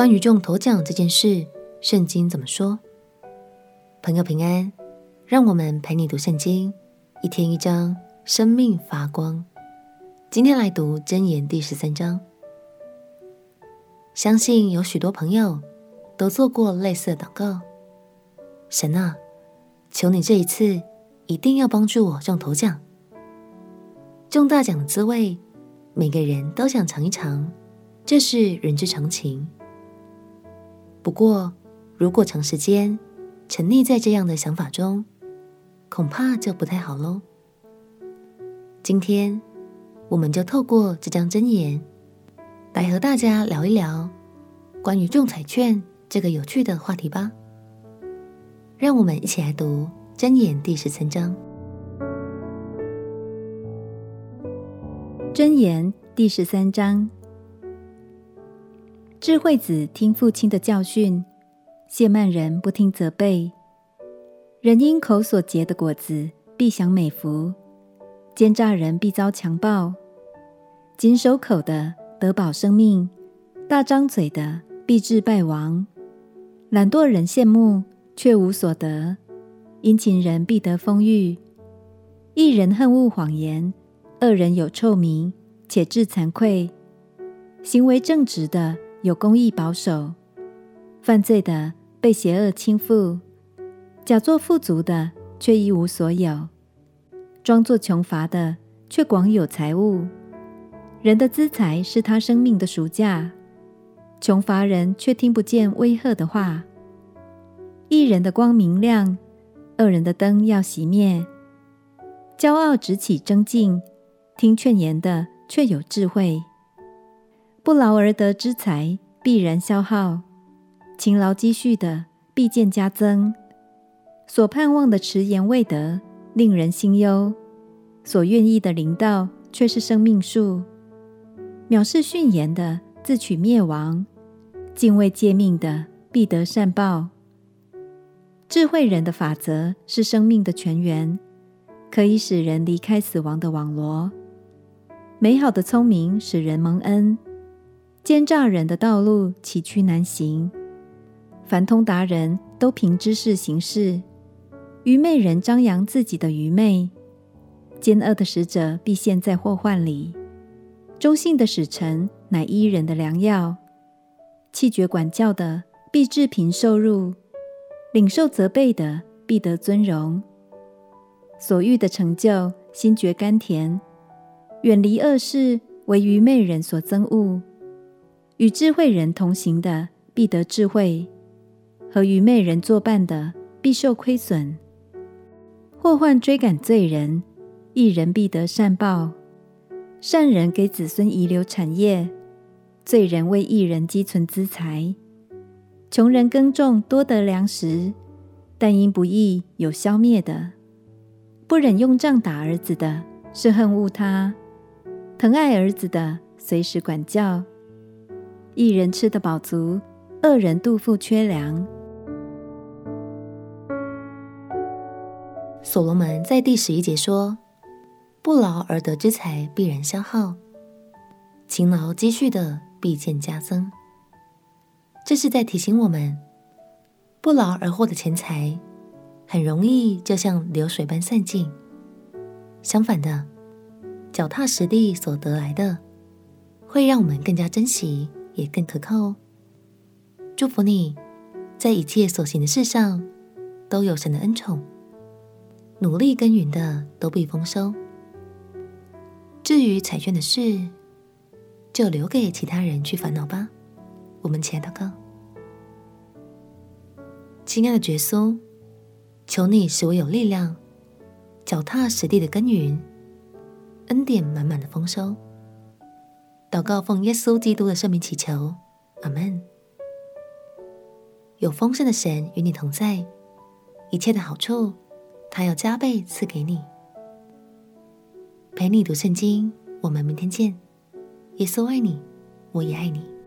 关于中头奖这件事，圣经怎么说？朋友平安，让我们陪你读圣经，一天一章，生命发光。今天来读箴言第十三章。相信有许多朋友都做过类似的祷告：神啊，求你这一次一定要帮助我中头奖。中大奖的滋味，每个人都想尝一尝，这是人之常情。不过，如果长时间沉溺在这样的想法中，恐怕就不太好喽。今天，我们就透过这张箴言，来和大家聊一聊关于中彩券这个有趣的话题吧。让我们一起来读箴言第十三章。箴言第十三章。智慧子听父亲的教训，谢曼人不听责备。人因口所结的果子必享美福，奸诈人必遭强暴。谨守口的得保生命，大张嘴的必致败亡。懒惰人羡慕，却无所得；殷勤人必得丰裕。一人恨恶谎言，恶人有臭名，且致惭愧。行为正直的。有公义保守，犯罪的被邪恶倾覆，假作富足的却一无所有，装作穷乏的却广有财物。人的资财是他生命的赎价，穷乏人却听不见威吓的话。一人的光明亮，二人的灯要熄灭。骄傲直起争竞，听劝言的却有智慧。不劳而得之财必然消耗，勤劳积蓄的必见加增。所盼望的迟延未得，令人心忧；所愿意的灵道，却是生命树。藐视训言的自取灭亡，敬畏诫命的必得善报。智慧人的法则是生命的泉源，可以使人离开死亡的网罗。美好的聪明使人蒙恩。奸诈人的道路崎岖难行，凡通达人都凭知识行事。愚昧人张扬自己的愚昧，奸恶的使者必陷在祸患里。忠信的使臣乃伊人的良药，弃绝管教的必致贫受辱，领受责备的必得尊荣。所欲的成就，心觉甘甜；远离恶事，为愚昧人所憎恶。与智慧人同行的必得智慧，和愚昧人作伴的必受亏损。祸患追赶罪人，一人必得善报。善人给子孙遗留产业，罪人为一人积存资财。穷人耕种多得粮食，但因不义有消灭的。不忍用杖打儿子的，是恨恶他；疼爱儿子的，随时管教。一人吃得饱足，二人肚腹缺粮。所罗门在第十一节说：“不劳而得之财必然消耗，勤劳积蓄的必见加增。”这是在提醒我们，不劳而获的钱财很容易就像流水般散尽。相反的，脚踏实地所得来的，会让我们更加珍惜。也更可靠哦。祝福你，在一切所行的事上都有神的恩宠，努力耕耘的都必丰收。至于彩券的事，就留给其他人去烦恼吧。我们起来祷告，亲爱的耶稣，求你使我有力量，脚踏实地的耕耘，恩典满满的丰收。祷告奉耶稣基督的圣名祈求，阿门。有丰盛的神与你同在，一切的好处，他要加倍赐给你。陪你读圣经，我们明天见。耶稣爱你，我也爱你。